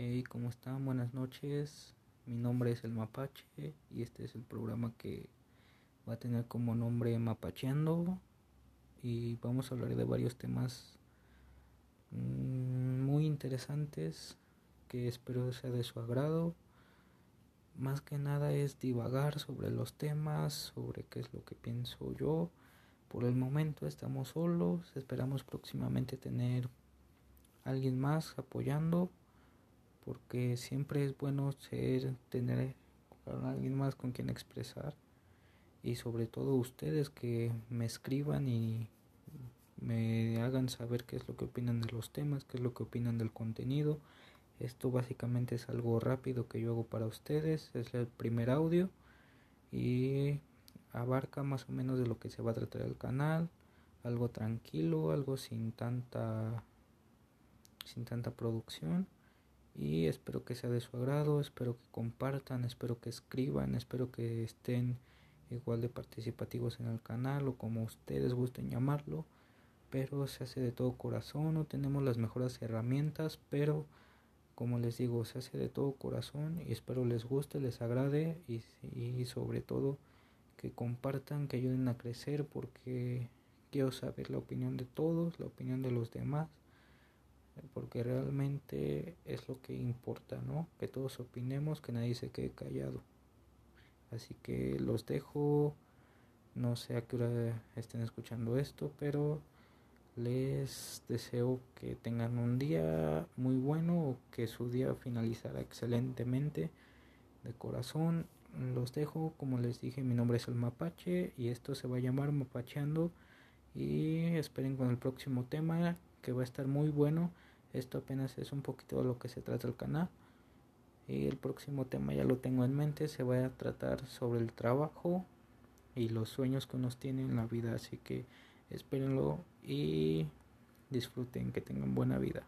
Hey, ¿cómo están? Buenas noches. Mi nombre es el Mapache y este es el programa que va a tener como nombre Mapacheando y vamos a hablar de varios temas mm, muy interesantes que espero sea de su agrado. Más que nada es divagar sobre los temas, sobre qué es lo que pienso yo. Por el momento estamos solos, esperamos próximamente tener alguien más apoyando porque siempre es bueno ser, tener a alguien más con quien expresar y sobre todo ustedes que me escriban y me hagan saber qué es lo que opinan de los temas, qué es lo que opinan del contenido. Esto básicamente es algo rápido que yo hago para ustedes, es el primer audio y abarca más o menos de lo que se va a tratar el canal, algo tranquilo, algo sin tanta sin tanta producción y espero que sea de su agrado, espero que compartan, espero que escriban, espero que estén igual de participativos en el canal o como ustedes gusten llamarlo, pero se hace de todo corazón, no tenemos las mejores herramientas, pero como les digo, se hace de todo corazón y espero les guste, les agrade y, y sobre todo que compartan, que ayuden a crecer porque quiero saber la opinión de todos, la opinión de los demás porque realmente es lo que importa, ¿no? Que todos opinemos, que nadie se quede callado. Así que los dejo, no sé a qué hora estén escuchando esto, pero les deseo que tengan un día muy bueno o que su día finalizara excelentemente de corazón. Los dejo, como les dije, mi nombre es el Mapache y esto se va a llamar Mapacheando y esperen con el próximo tema que va a estar muy bueno. Esto apenas es un poquito de lo que se trata el canal. Y el próximo tema ya lo tengo en mente. Se va a tratar sobre el trabajo y los sueños que uno tiene en la vida. Así que espérenlo y disfruten, que tengan buena vida.